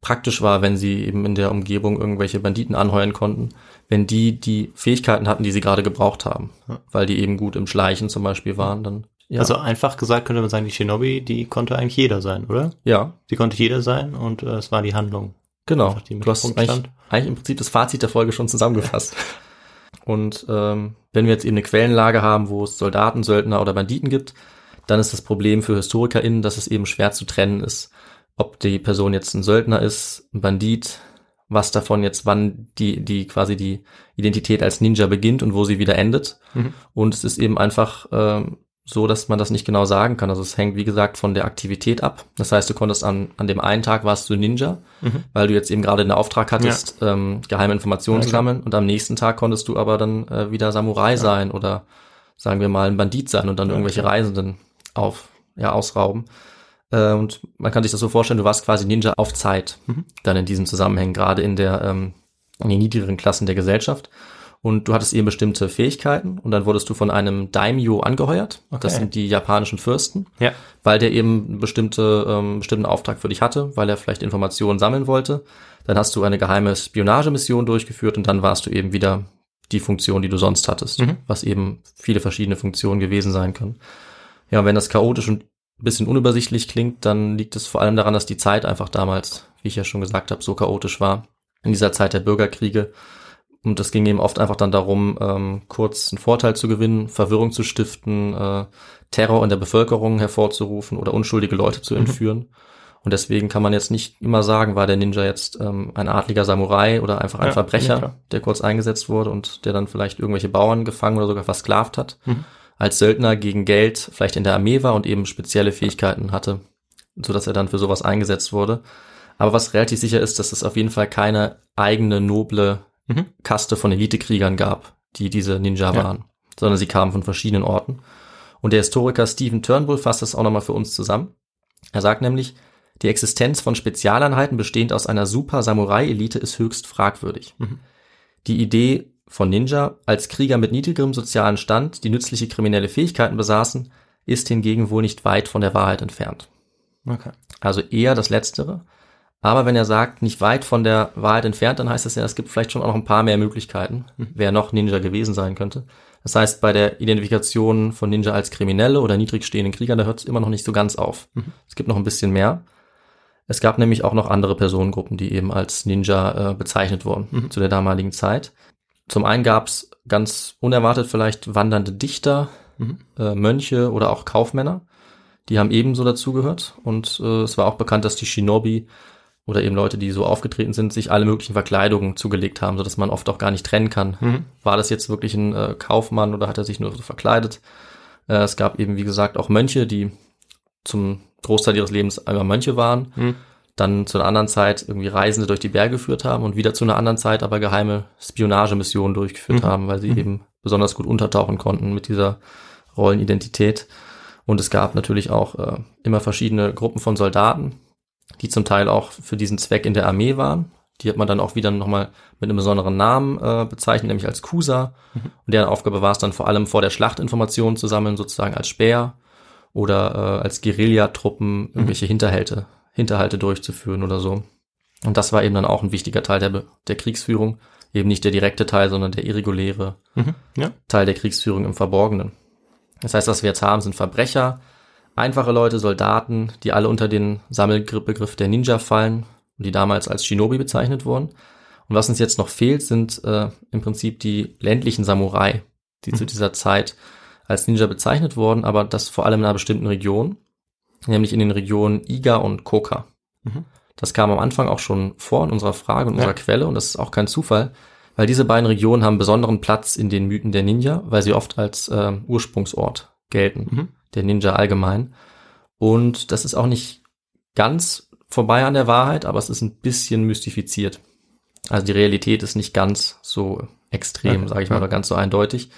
praktisch war, wenn sie eben in der Umgebung irgendwelche Banditen anheuern konnten, wenn die die Fähigkeiten hatten, die sie gerade gebraucht haben, Ja. weil die eben gut im Schleichen zum Beispiel waren, dann ja, Also einfach gesagt könnte man sagen, die Shinobi, die konnte eigentlich jeder sein, oder? ja, Die konnte jeder sein und äh, es war die Handlung. Genau. Die Du hast eigentlich, eigentlich im Prinzip das Fazit der Folge schon zusammengefasst. Und ähm, wenn wir jetzt eben eine Quellenlage haben, wo es Soldaten, Söldner oder Banditen gibt, dann ist das Problem für HistorikerInnen, dass es eben schwer zu trennen ist, ob die Person jetzt ein Söldner ist, ein Bandit, was davon jetzt wann die, die quasi die Identität als Ninja beginnt und wo sie wieder endet. Mhm. Und es ist eben einfach ähm, so, dass man das nicht genau sagen kann. Also es hängt, wie gesagt, von der Aktivität ab. Das heißt, du konntest an, an dem einen Tag warst du Ninja, Mhm. weil du jetzt eben gerade den Auftrag hattest, ähm, geheime Informationen Ja, zu sammeln. Und am nächsten Tag konntest du aber dann äh, wieder Samurai sein oder sagen wir mal ein Bandit sein und dann Ja, irgendwelche. Reisenden auf, ja, ausrauben. Äh, und man kann sich das so vorstellen, du warst quasi Ninja auf Zeit, Mhm. dann in diesem Zusammenhang, gerade in der, ähm, in den niedrigeren Klassen der Gesellschaft. Und du hattest eben bestimmte Fähigkeiten und dann wurdest du von einem Daimyo angeheuert. Das Okay. sind die japanischen Fürsten, Ja. weil der eben bestimmte, ähm, bestimmten Auftrag für dich hatte, weil er vielleicht Informationen sammeln wollte. Dann hast du eine geheime Spionagemission durchgeführt und dann warst du eben wieder die Funktion, die du sonst hattest, Mhm. was eben viele verschiedene Funktionen gewesen sein können. Ja, und wenn das chaotisch und ein bisschen unübersichtlich klingt, dann liegt es vor allem daran, dass die Zeit einfach damals, wie ich ja schon gesagt habe, so chaotisch war. In dieser Zeit der Bürgerkriege. Und es ging eben oft einfach dann darum, ähm, kurz einen Vorteil zu gewinnen, Verwirrung zu stiften, äh, Terror in der Bevölkerung hervorzurufen oder unschuldige Leute zu entführen. Und deswegen kann man jetzt nicht immer sagen, war der Ninja jetzt ähm, ein adliger Samurai oder einfach ein Ja, Verbrecher, ja, der kurz eingesetzt wurde und der dann vielleicht irgendwelche Bauern gefangen oder sogar versklavt hat. Mhm. Als Söldner gegen Geld vielleicht in der Armee war und eben spezielle Fähigkeiten hatte, so dass er dann für sowas eingesetzt wurde. Aber was relativ sicher ist, dass es auf jeden Fall keine eigene noble Mhm. Kaste von Elitekriegern gab, die diese Ninja Ja. waren, sondern sie kamen von verschiedenen Orten. Und der Historiker Stephen Turnbull fasst das auch nochmal für uns zusammen. Er sagt nämlich, die Existenz von Spezialeinheiten bestehend aus einer Super-Samurai-Elite ist höchst fragwürdig. Mhm. Die Idee von Ninja als Krieger mit niedrigerem sozialen Stand, die nützliche kriminelle Fähigkeiten besaßen, ist hingegen wohl nicht weit von der Wahrheit entfernt. Okay. Also eher das Letztere. Aber wenn er sagt, nicht weit von der Wahrheit entfernt, dann heißt das ja, es gibt vielleicht schon auch noch ein paar mehr Möglichkeiten, wer noch Ninja gewesen sein könnte. Das heißt, bei der Identifikation von Ninja als Kriminelle oder niedrig stehenden Kriegern, da hört es immer noch nicht so ganz auf. Es gibt noch ein bisschen mehr. Es gab nämlich auch noch andere Personengruppen, die eben als Ninja äh, bezeichnet wurden zu der damaligen Zeit. Zum einen gab es ganz unerwartet vielleicht wandernde Dichter, Mhm. äh, Mönche oder auch Kaufmänner. Die haben ebenso dazugehört. Und äh, es war auch bekannt, dass die Shinobi oder eben Leute, die so aufgetreten sind, sich alle möglichen Verkleidungen zugelegt haben, sodass man oft auch gar nicht trennen kann. Mhm. War das jetzt wirklich ein äh, Kaufmann oder hat er sich nur so verkleidet? Äh, es gab eben, wie gesagt, auch Mönche, die zum Großteil ihres Lebens einmal Mönche waren, Mhm. dann zu einer anderen Zeit irgendwie Reisende durch die Berge geführt haben und wieder zu einer anderen Zeit aber geheime Spionagemissionen durchgeführt Mhm. haben, weil sie eben besonders gut untertauchen konnten mit dieser Rollenidentität. Und es gab natürlich auch äh, immer verschiedene Gruppen von Soldaten, die zum Teil auch für diesen Zweck in der Armee waren. Die hat man dann auch wieder nochmal mit einem besonderen Namen äh, bezeichnet, nämlich als Kusa. Und deren Aufgabe war es dann vor allem vor der Schlacht Informationen zu sammeln, sozusagen als Speer oder äh, als Guerillatruppen irgendwelche Hinterhalte, Hinterhalte durchzuführen oder so. Und das war eben dann auch ein wichtiger Teil der, der Kriegsführung. Eben nicht der direkte Teil, sondern der irreguläre Mhm. Ja. Teil der Kriegsführung im Verborgenen. Das heißt, was wir jetzt haben, sind Verbrecher, einfache Leute, Soldaten, die alle unter den Sammelbegriff der Ninja fallen und die damals als Shinobi bezeichnet wurden. Und was uns jetzt noch fehlt, sind äh, im Prinzip die ländlichen Samurai, die zu dieser Zeit als Ninja bezeichnet wurden, aber das vor allem in einer bestimmten Region, nämlich in den Regionen Iga und Koka. Mhm. Das kam am Anfang auch schon vor in unserer Frage und Ja. unserer Quelle und das ist auch kein Zufall, weil diese beiden Regionen haben besonderen Platz in den Mythen der Ninja, weil sie oft als ähm, Ursprungsort gelten, Mhm. Der Ninja allgemein. Und das ist auch nicht ganz vorbei an der Wahrheit, aber es ist ein bisschen mystifiziert. Also die Realität ist nicht ganz so extrem, Okay, sage ich mal, ja. oder ganz so eindeutig,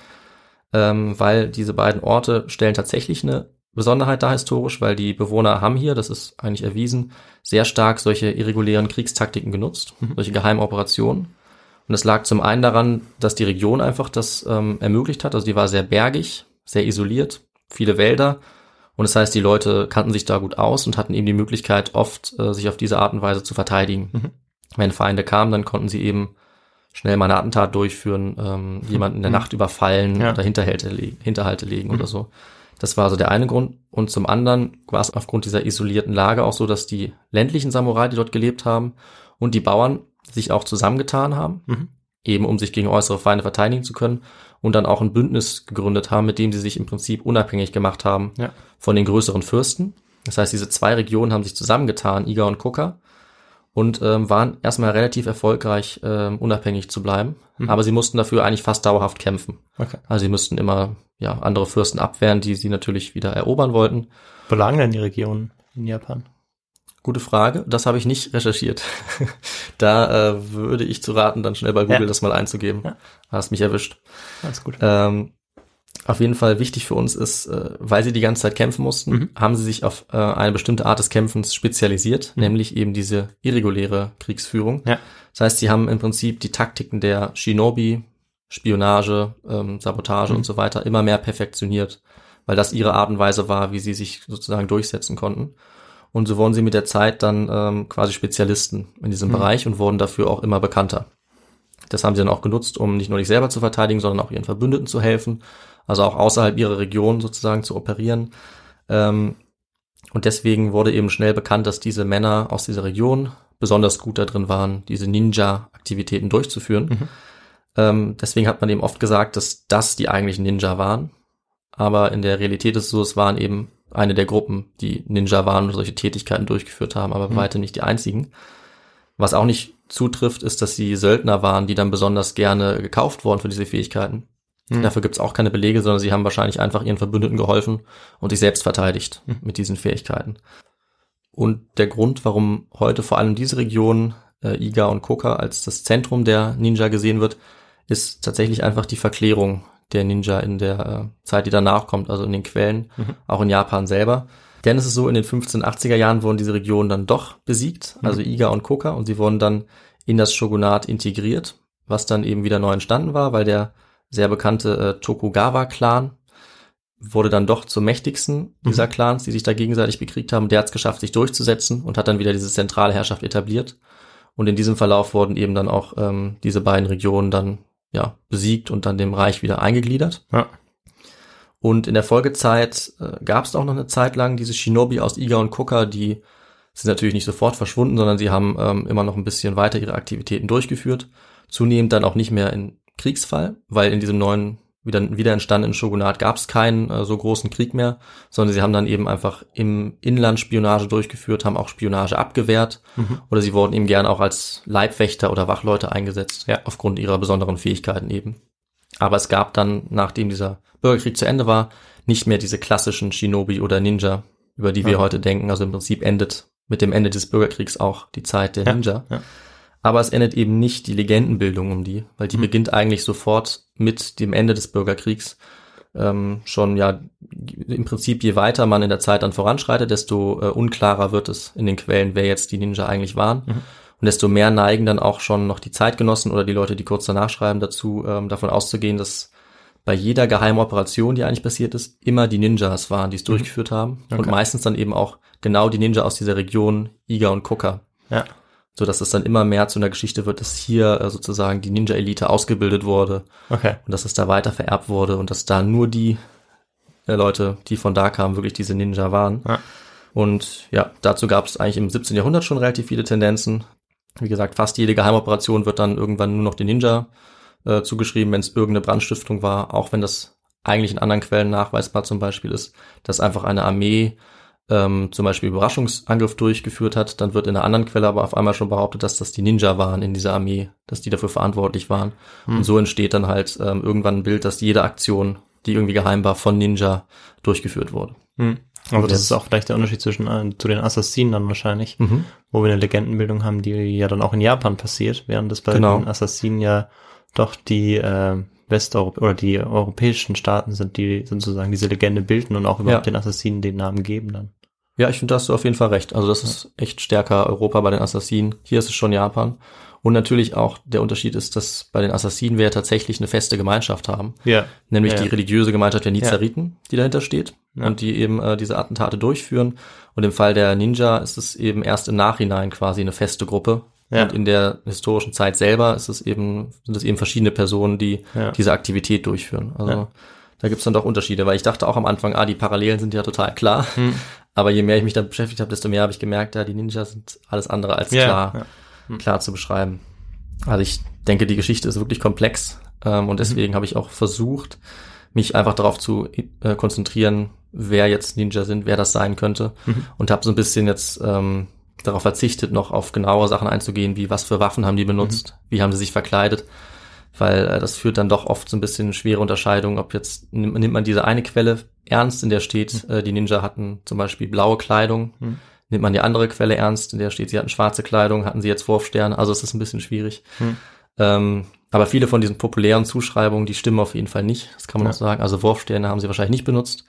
ähm, weil diese beiden Orte stellen tatsächlich eine Besonderheit da historisch, weil die Bewohner haben hier, das ist eigentlich erwiesen, sehr stark solche irregulären Kriegstaktiken genutzt, solche geheimen Operationen. Und es lag zum einen daran, dass die Region einfach das ähm, ermöglicht hat. Also die war sehr bergig, sehr isoliert, viele Wälder. Und das heißt, die Leute kannten sich da gut aus und hatten eben die Möglichkeit, oft äh, sich auf diese Art und Weise zu verteidigen. Mhm. Wenn Feinde kamen, dann konnten sie eben schnell mal eine Attentat durchführen, ähm, jemanden in der Nacht überfallen Mhm. Ja. oder Hinterhalte, le Hinterhalte legen Mhm. oder so. Das war so der eine Grund. Und zum anderen war es aufgrund dieser isolierten Lage auch so, dass die ländlichen Samurai, die dort gelebt haben, und die Bauern sich auch zusammengetan haben, Mhm. eben um sich gegen äußere Feinde verteidigen zu können und dann auch ein Bündnis gegründet haben, mit dem sie sich im Prinzip unabhängig gemacht haben Ja. von den größeren Fürsten. Das heißt, diese zwei Regionen haben sich zusammengetan, Iga und Kuka, und ähm, waren erstmal relativ erfolgreich, ähm, unabhängig zu bleiben. Mhm. Aber sie mussten dafür eigentlich fast dauerhaft kämpfen. Okay. Also sie müssten immer ja andere Fürsten abwehren, die sie natürlich wieder erobern wollten. Wo lagen denn die Regionen in Japan? Gute Frage. Das habe ich nicht recherchiert. da äh, würde ich zu raten, dann schnell bei Google Ja. das mal einzugeben. Ja. Hast mich erwischt. Alles gut. Ähm, auf jeden Fall wichtig für uns ist, äh, weil sie die ganze Zeit kämpfen mussten, Mhm. haben sie sich auf äh, eine bestimmte Art des Kämpfens spezialisiert, Mhm. nämlich eben diese irreguläre Kriegsführung. Ja. Das heißt, sie haben im Prinzip die Taktiken der Shinobi, Spionage, ähm, Sabotage Mhm. und so weiter immer mehr perfektioniert, weil das ihre Art und Weise war, wie sie sich sozusagen durchsetzen konnten. Und so wurden sie mit der Zeit dann ähm, quasi Spezialisten in diesem Mhm. Bereich und wurden dafür auch immer bekannter. Das haben sie dann auch genutzt, um nicht nur sich selber zu verteidigen, sondern auch ihren Verbündeten zu helfen, also auch außerhalb ihrer Region sozusagen zu operieren. Ähm, und deswegen wurde eben schnell bekannt, dass diese Männer aus dieser Region besonders gut darin waren, diese Ninja-Aktivitäten durchzuführen. Mhm. Ähm, deswegen hat man eben oft gesagt, dass das die eigentlichen Ninja waren. Aber in der Realität ist es so, es waren eben eine der Gruppen, die Ninja waren und solche Tätigkeiten durchgeführt haben, aber Mhm. weitem nicht die einzigen. Was auch nicht zutrifft, ist, dass sie Söldner waren, die dann besonders gerne gekauft wurden für diese Fähigkeiten. Mhm. Dafür gibt's auch keine Belege, sondern sie haben wahrscheinlich einfach ihren Verbündeten geholfen und sich selbst verteidigt Mhm. mit diesen Fähigkeiten. Und der Grund, warum heute vor allem diese Region, äh, Iga und Koka, als das Zentrum der Ninja gesehen wird, ist tatsächlich einfach die Verklärung der Ninja in der äh, Zeit, die danach kommt, also in den Quellen, Mhm. auch in Japan selber. Denn es ist so, in den 1580er Jahren wurden diese Regionen dann doch besiegt, also Iga und Koka, und sie wurden dann in das Shogunat integriert, was dann eben wieder neu entstanden war, weil der sehr bekannte äh, Tokugawa-Clan wurde dann doch zum mächtigsten dieser Mhm. Clans, die sich da gegenseitig bekriegt haben. Der hat es geschafft, sich durchzusetzen und hat dann wieder diese zentrale Herrschaft etabliert. Und in diesem Verlauf wurden eben dann auch ähm, diese beiden Regionen dann ja besiegt und dann dem Reich wieder eingegliedert. Ja. Und in der Folgezeit äh, gab es auch noch eine Zeit lang diese Shinobi aus Iga und Kuka, die sind natürlich nicht sofort verschwunden, sondern sie haben ähm, immer noch ein bisschen weiter ihre Aktivitäten durchgeführt. Zunehmend dann auch nicht mehr in Kriegsfall, weil in diesem neuen wieder, wieder entstandenen Shogunat gab es keinen äh, so großen Krieg mehr, sondern sie haben dann eben einfach im Inland Spionage durchgeführt, haben auch Spionage abgewehrt Mhm. oder sie wurden eben gern auch als Leibwächter oder Wachleute eingesetzt, Ja. aufgrund ihrer besonderen Fähigkeiten eben. Aber es gab dann, nachdem dieser Bürgerkrieg zu Ende war, nicht mehr diese klassischen Shinobi oder Ninja, über die wir Ja. heute denken. Also im Prinzip endet mit dem Ende des Bürgerkriegs auch die Zeit der Ja, Ninja. ja. Aber es endet eben nicht die Legendenbildung um die, weil die Mhm. beginnt eigentlich sofort mit dem Ende des Bürgerkriegs. Ähm, schon ja im Prinzip je weiter man in der Zeit dann voranschreitet, desto äh, unklarer wird es in den Quellen, wer jetzt die Ninja eigentlich waren. Mhm. Und desto mehr neigen dann auch schon noch die Zeitgenossen oder die Leute, die kurz danach schreiben, dazu, ähm, davon auszugehen, dass bei jeder geheimen Operation, die eigentlich passiert ist, immer die Ninjas waren, die es durchgeführt haben. Und Mhm. Okay. meistens dann eben auch genau die Ninja aus dieser Region Iga und Kuka. Ja. So dass es dann immer mehr zu einer Geschichte wird, dass hier äh, sozusagen die Ninja-Elite ausgebildet wurde Okay. und dass es da weiter vererbt wurde und dass da nur die äh, Leute, die von da kamen, wirklich diese Ninja waren. Ja. Und ja, dazu gab es eigentlich im 17. Jahrhundert schon relativ viele Tendenzen. Wie gesagt, fast jede Geheimoperation wird dann irgendwann nur noch den Ninja äh, zugeschrieben, wenn es irgendeine Brandstiftung war, auch wenn das eigentlich in anderen Quellen nachweisbar zum Beispiel ist, dass einfach eine Armee ähm, zum Beispiel Überraschungsangriff durchgeführt hat, dann wird in einer anderen Quelle aber auf einmal schon behauptet, dass das die Ninja waren in dieser Armee, dass die dafür verantwortlich waren. Hm. Und so entsteht dann halt ähm, irgendwann ein Bild, dass jede Aktion, die irgendwie geheim war, von Ninja durchgeführt wurde. Hm. Aber das Jetzt- ist auch vielleicht der Unterschied zwischen äh, zu den Assassinen dann wahrscheinlich, Mhm. wo wir eine Legendenbildung haben, die ja dann auch in Japan passiert, während es bei Genau. den Assassinen ja doch die äh, Westeuropa oder die europäischen Staaten sind, die sozusagen diese Legende bilden und auch überhaupt Ja. den Assassinen den Namen geben dann. Ja, ich finde, da hast du auf jeden Fall recht. Also das ist echt stärker Europa bei den Assassinen. Hier ist es schon Japan. Und natürlich auch der Unterschied ist, dass bei den Assassinen wir ja tatsächlich eine feste Gemeinschaft haben. Ja. Nämlich Ja, die ja. religiöse Gemeinschaft der Nizariten, die dahinter steht. Und die eben äh, diese Attentate durchführen. Und im Fall der Ninja ist es eben erst im Nachhinein quasi eine feste Gruppe. Ja. Und in der historischen Zeit selber ist es eben, sind es eben verschiedene Personen, die diese Aktivität durchführen. Also da gibt's dann doch Unterschiede, weil ich dachte auch am Anfang, ah, die Parallelen sind ja total klar. Hm. Aber je mehr ich mich damit beschäftigt habe, desto mehr habe ich gemerkt, ja, die Ninja sind alles andere als Ja, klar, ja. Hm. klar zu beschreiben. Also ich denke, die Geschichte ist wirklich komplex ähm, Mhm. und deswegen habe ich auch versucht, mich einfach darauf zu äh, konzentrieren, wer jetzt Ninja sind, wer das sein könnte Mhm. und habe so ein bisschen jetzt ähm, darauf verzichtet, noch auf genaue Sachen einzugehen, wie was für Waffen haben die benutzt, Mhm. wie haben sie sich verkleidet, weil äh, das führt dann doch oft so ein bisschen schwere Unterscheidung, ob jetzt nimmt, man diese eine Quelle ernst, in der steht, äh, die Ninja hatten zum Beispiel blaue Kleidung, Mhm. nimmt man die andere Quelle ernst, in der steht, sie hatten schwarze Kleidung, hatten sie jetzt Wurfsterne, also es ist ein bisschen schwierig. Mhm. Ähm, aber viele von diesen populären Zuschreibungen, die stimmen auf jeden Fall nicht, das kann man Ja. auch sagen. Also Wurfsterne haben sie wahrscheinlich nicht benutzt.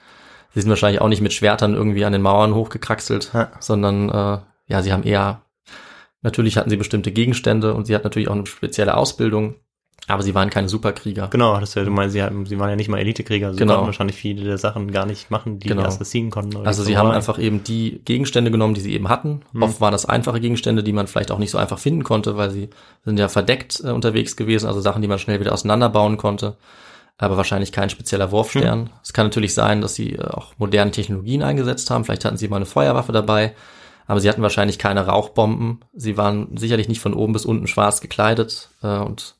Sie sind wahrscheinlich auch nicht mit Schwertern irgendwie an den Mauern hochgekraxelt, Ja. sondern äh, ja, sie haben eher, natürlich hatten sie bestimmte Gegenstände und sie hatten natürlich auch eine spezielle Ausbildung, aber sie waren keine Superkrieger. Genau, das ja, du meinst, sie, hatten, sie waren ja nicht mal Elitekrieger, sie Genau. konnten wahrscheinlich viele der Sachen gar nicht machen, die Genau. die Assassinen konnten. oder Also sie haben einfach eben die Gegenstände genommen, die sie eben hatten. Mhm. Oft waren das einfache Gegenstände, die man vielleicht auch nicht so einfach finden konnte, weil sie sind ja verdeckt äh, unterwegs gewesen, also Sachen, die man schnell wieder auseinanderbauen konnte. Aber wahrscheinlich kein spezieller Wurfstern. Mhm. Es kann natürlich sein, dass sie äh, auch moderne Technologien eingesetzt haben. Vielleicht hatten sie mal eine Feuerwaffe dabei. Aber sie hatten wahrscheinlich keine Rauchbomben. Sie waren sicherlich nicht von oben bis unten schwarz gekleidet äh, und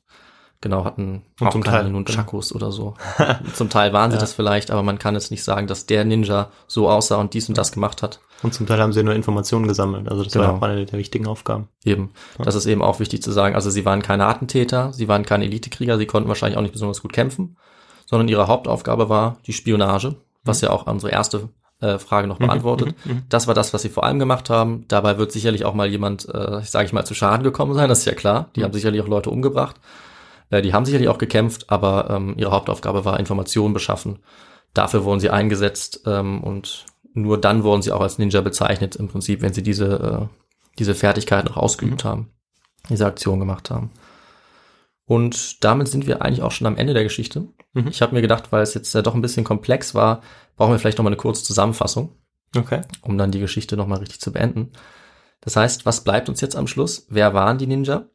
genau hatten Und auch zum Teil, genau. Nunchakus oder so. zum Teil waren sie Ja. das vielleicht, aber man kann jetzt nicht sagen, dass der Ninja so aussah und dies und das gemacht hat. Und zum Teil haben sie nur Informationen gesammelt. Also das war Genau. auch eine der wichtigen Aufgaben. Eben. Das ist eben auch wichtig zu sagen. Also sie waren keine Attentäter, sie waren keine Elitekrieger, sie konnten wahrscheinlich auch nicht besonders gut kämpfen, sondern ihre Hauptaufgabe war die Spionage, was ja auch unsere erste äh, Frage noch beantwortet. Das war das, was sie vor allem gemacht haben. Dabei wird sicherlich auch mal jemand, äh, sage ich mal, zu Schaden gekommen sein, das ist ja klar. Die haben sicherlich auch Leute umgebracht. Äh, die haben sicherlich auch gekämpft, aber ähm, ihre Hauptaufgabe war Informationen beschaffen. Dafür wurden sie eingesetzt ähm, und nur dann wurden sie auch als Ninja bezeichnet, im Prinzip, wenn sie diese, äh, diese Fertigkeiten auch ausgeübt haben, diese Aktion gemacht haben. Und damit sind wir eigentlich auch schon am Ende der Geschichte. Mhm. Ich habe mir gedacht, weil es jetzt äh, doch ein bisschen komplex war, brauchen wir vielleicht noch mal eine kurze Zusammenfassung, Okay. um dann die Geschichte noch mal richtig zu beenden. Das heißt, was bleibt uns jetzt am Schluss? Wer waren die Ninja?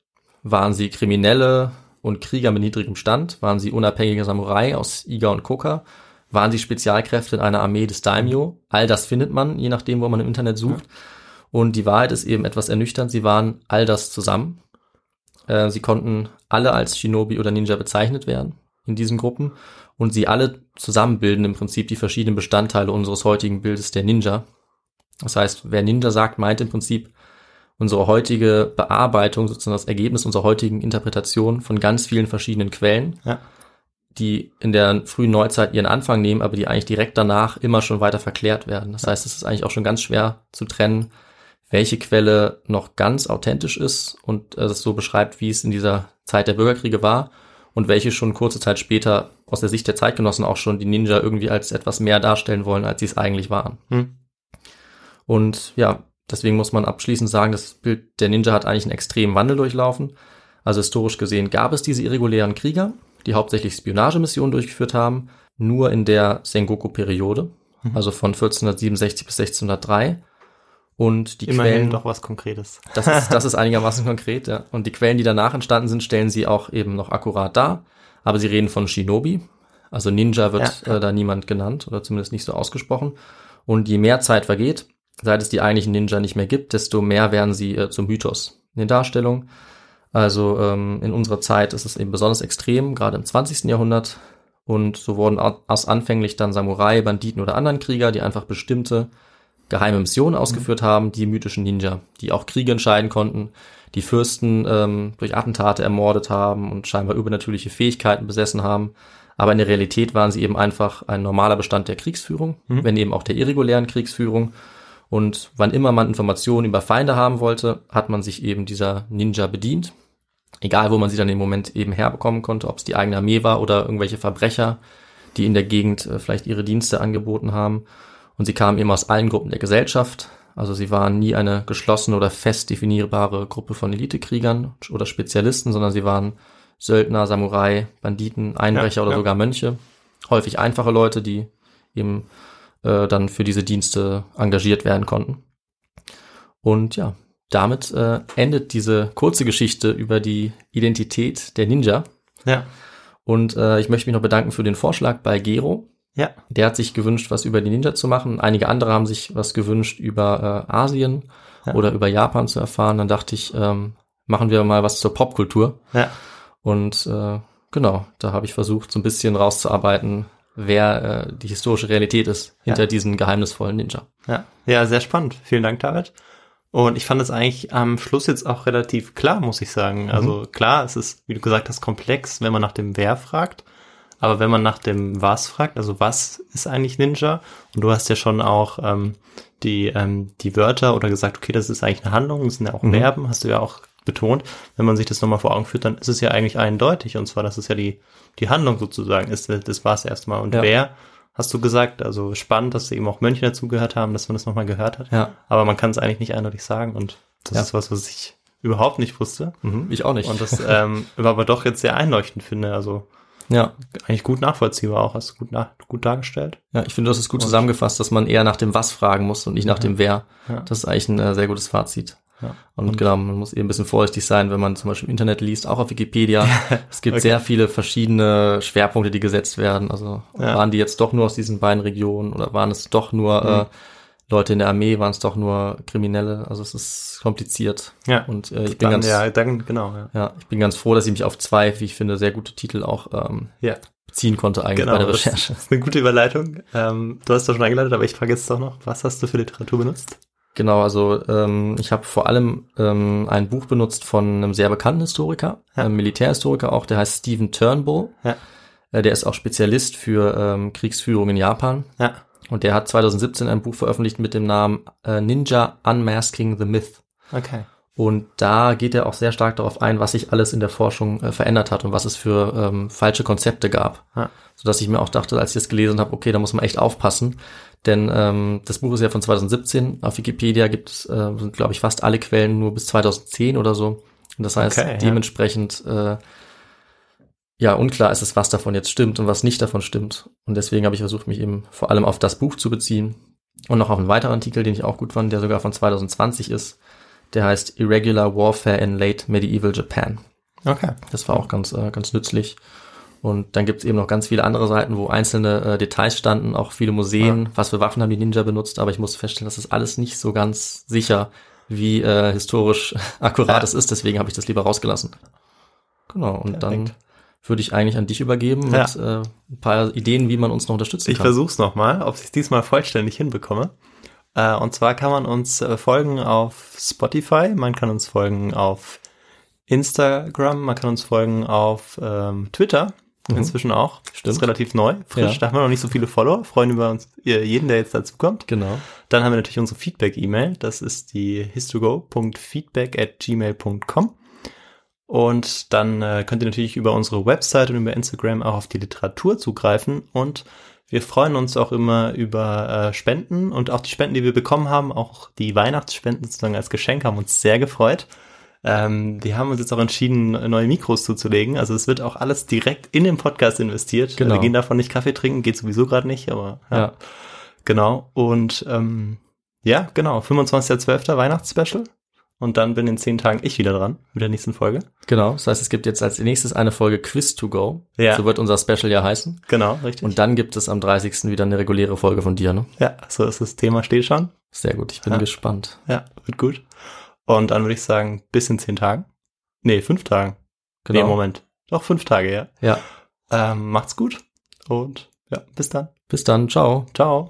Waren sie Kriminelle und Krieger mit niedrigem Stand? Waren sie unabhängige Samurai aus Iga und Koka? Waren sie Spezialkräfte in einer Armee des Daimyo? All das findet man, je nachdem, wo man im Internet sucht. Und die Wahrheit ist eben etwas ernüchternd. Sie waren all das zusammen. Äh, sie konnten alle als Shinobi oder Ninja bezeichnet werden in diesen Gruppen. Und sie alle zusammen bilden im Prinzip die verschiedenen Bestandteile unseres heutigen Bildes der Ninja. Das heißt, wer Ninja sagt, meint im Prinzip unsere heutige Bearbeitung, sozusagen das Ergebnis unserer heutigen Interpretation von ganz vielen verschiedenen Quellen, Ja. die in der frühen Neuzeit ihren Anfang nehmen, aber die eigentlich direkt danach immer schon weiter verklärt werden. Das heißt, es ist eigentlich auch schon ganz schwer zu trennen, welche Quelle noch ganz authentisch ist und äh, das so beschreibt, wie es in dieser Zeit der Bürgerkriege war und welche schon kurze Zeit später aus der Sicht der Zeitgenossen auch schon die Ninja irgendwie als etwas mehr darstellen wollen, als sie es eigentlich waren. Hm. Und ja, deswegen muss man abschließend sagen, das Bild der Ninja hat eigentlich einen extremen Wandel durchlaufen. Also historisch gesehen gab es diese irregulären Krieger, die hauptsächlich Spionagemissionen durchgeführt haben, nur in der Sengoku-Periode, also von 1467 bis 1603. Und die Immerhin Quellen, doch was Konkretes. das ist, das ist einigermaßen konkret, ja. Und die Quellen, die danach entstanden sind, stellen sie auch eben noch akkurat dar. Aber sie reden von Shinobi. Also Ninja wird Ja, ja. Äh, da niemand genannt oder zumindest nicht so ausgesprochen. Und je mehr Zeit vergeht, seit es die eigentlichen Ninja nicht mehr gibt, desto mehr werden sie äh, zum Mythos in den Darstellungen. Also ähm, in unserer Zeit ist es eben besonders extrem, gerade im 20. Jahrhundert. Und so wurden au- aus anfänglich dann Samurai, Banditen oder anderen Krieger, die einfach bestimmte geheime Missionen ausgeführt haben, die mythischen Ninja, die auch Kriege entscheiden konnten, die Fürsten ähm, durch Attentate ermordet haben und scheinbar übernatürliche Fähigkeiten besessen haben. Aber in der Realität waren sie eben einfach ein normaler Bestand der Kriegsführung, wenn eben auch der irregulären Kriegsführung. Und wann immer man Informationen über Feinde haben wollte, hat man sich eben dieser Ninja bedient. Egal, wo man sie dann im Moment eben herbekommen konnte, ob es die eigene Armee war oder irgendwelche Verbrecher, die in der Gegend äh, vielleicht ihre Dienste angeboten haben. Und sie kamen eben aus allen Gruppen der Gesellschaft. Also sie waren nie eine geschlossene oder fest definierbare Gruppe von Elitekriegern oder Spezialisten, sondern sie waren Söldner, Samurai, Banditen, Einbrecher Ja, oder ja. sogar Mönche. Häufig einfache Leute, die eben äh, dann für diese Dienste engagiert werden konnten. Und ja, damit äh, endet diese kurze Geschichte über die Identität der Ninja. Ja. Und äh, ich möchte mich noch bedanken für den Vorschlag bei Gero. Ja. Der hat sich gewünscht, was über die Ninja zu machen. Einige andere haben sich was gewünscht über äh, Asien Ja. oder über Japan zu erfahren. Dann dachte ich, ähm, machen wir mal was zur Popkultur. Ja. Und äh, genau, da habe ich versucht, so ein bisschen rauszuarbeiten, wer äh, die historische Realität ist hinter Ja. diesen geheimnisvollen Ninja. Ja, ja, sehr spannend. Vielen Dank, David. Und ich fand es eigentlich am Schluss jetzt auch relativ klar, muss ich sagen. Also klar, es ist, wie du gesagt hast, komplex, wenn man nach dem Wer fragt. Aber wenn man nach dem Was fragt, also was ist eigentlich Ninja? Und du hast ja schon auch ähm, die, ähm, die Wörter oder gesagt, okay, das ist eigentlich eine Handlung, das sind ja auch Verben, hast du ja auch betont. Wenn man sich das nochmal vor Augen führt, dann ist es ja eigentlich eindeutig. Und zwar, das ist ja die, die Handlung sozusagen, ist, das war es erstmal. Und Ja. wer, hast du gesagt, also spannend, dass eben auch Mönche dazugehört haben, dass man das nochmal gehört hat. Ja. Aber man kann es eigentlich nicht eindeutig sagen. Und das Ja. ist was, was ich überhaupt nicht wusste. Mhm, ich auch nicht. Und das ähm, aber doch jetzt sehr einleuchtend finde. Also ja. eigentlich gut nachvollziehbar auch, hast du gut, nach, gut dargestellt. ja, ich finde, das ist gut zusammengefasst, dass man eher nach dem Was fragen muss und nicht nach dem Wer. Ja. Das ist eigentlich ein äh, sehr gutes Fazit. Ja. Und, genau, man muss eben ein bisschen vorsichtig sein, wenn man zum Beispiel im Internet liest, auch auf Wikipedia. es gibt Okay. sehr viele verschiedene Schwerpunkte, die gesetzt werden. Also Ja. Mhm. waren die jetzt doch nur aus diesen beiden Regionen oder waren es doch nur äh, Leute in der Armee, waren es doch nur Kriminelle? Also es ist kompliziert. Ja. Und äh, ich bin Dann, ganz, ja, dann, genau, ja. ja, ich bin ganz froh, dass ich mich auf zwei, wie ich finde, sehr gute Titel auch ähm, Ja, beziehen konnte eigentlich genau. bei der das Recherche. ist eine gute Überleitung. Ähm, du hast doch schon eingeleitet, aber ich frage jetzt doch noch, was hast du für Literatur benutzt? Genau, also ähm, ich habe vor allem ähm, ein Buch benutzt von einem sehr bekannten Historiker, Ja. einem Militärhistoriker auch, der heißt Stephen Turnbull. Ja. Äh, der ist auch Spezialist für ähm, Kriegsführung in Japan. Ja. Und der hat 2017 ein Buch veröffentlicht mit dem Namen äh, Ninja Unmasking the Myth. Okay. Und da geht er auch sehr stark darauf ein, was sich alles in der Forschung äh, verändert hat und was es für ähm, falsche Konzepte gab. Ja. Sodass ich mir auch dachte, als ich das gelesen habe, okay, da muss man echt aufpassen. Denn ähm, das Buch ist ja von 2017. Auf Wikipedia gibt es, äh, sind, glaube ich, fast alle Quellen nur bis 2010 oder so. Und das heißt, Okay, ja. dementsprechend äh, ja, unklar ist es, was davon jetzt stimmt und was nicht davon stimmt. Und deswegen habe ich versucht, mich eben vor allem auf das Buch zu beziehen. Und noch auf einen weiteren Artikel, den ich auch gut fand, der sogar von 2020 ist. Der heißt Irregular Warfare in Late Medieval Japan. Okay. Das war auch ganz, äh, ganz nützlich. Und dann gibt's eben noch ganz viele andere Seiten, wo einzelne äh, Details standen, auch viele Museen, was für Waffen haben die Ninja benutzt, aber ich musste feststellen, das ist alles nicht so ganz sicher, wie äh, historisch akkurat Ja. es ist, deswegen habe ich das lieber rausgelassen. Genau, und dann Perfekt. würde ich eigentlich an dich übergeben Ja. mit äh, ein paar Ideen, wie man uns noch unterstützen Ich kann. versuch's nochmal, ob ich diesmal vollständig hinbekomme. Äh, und zwar kann man uns äh, folgen auf Spotify, man kann uns folgen auf Instagram, man kann uns folgen auf ähm, Twitter. Inzwischen auch. Das Stimmt. ist relativ neu, frisch. Ja. Da haben wir noch nicht so viele Follower. Freuen über uns, ihr- jeden, der jetzt dazukommt. Genau. Dann haben wir natürlich unsere Feedback-E-Mail. Das ist die histogo.feedback at gmail.com. Und dann äh, könnt ihr natürlich über unsere Website und über Instagram auch auf die Literatur zugreifen. Und wir freuen uns auch immer über äh, Spenden und auch die Spenden, die wir bekommen haben, auch die Weihnachtsspenden sozusagen als Geschenk, haben uns sehr gefreut. Ähm, die haben uns jetzt auch entschieden, neue Mikros zuzulegen. Also es wird auch alles direkt in den Podcast investiert. Genau. Wir gehen davon nicht Kaffee trinken, geht sowieso gerade nicht, aber Ja. Genau. Und ähm, ja, genau, 25.12. Weihnachtsspecial. Und dann bin in zehn Tagen ich wieder dran mit der nächsten Folge. Genau. Das heißt, es gibt jetzt als nächstes eine Folge Quiz to go. Ja. So wird unser Special ja heißen. Genau, richtig. Und dann gibt es am 30. wieder eine reguläre Folge von dir, ne? ja, so ist das Thema steht schon. Sehr gut. Ich bin Ja. gespannt. Ja, wird gut. Und dann würde ich sagen, bis in zehn Tagen. Nee, fünf Tagen. Genau. Nee, Moment. Doch, fünf Tage, ja. Ja. Ähm, macht's gut. Und ja, bis dann. Bis dann. Ciao. Ciao.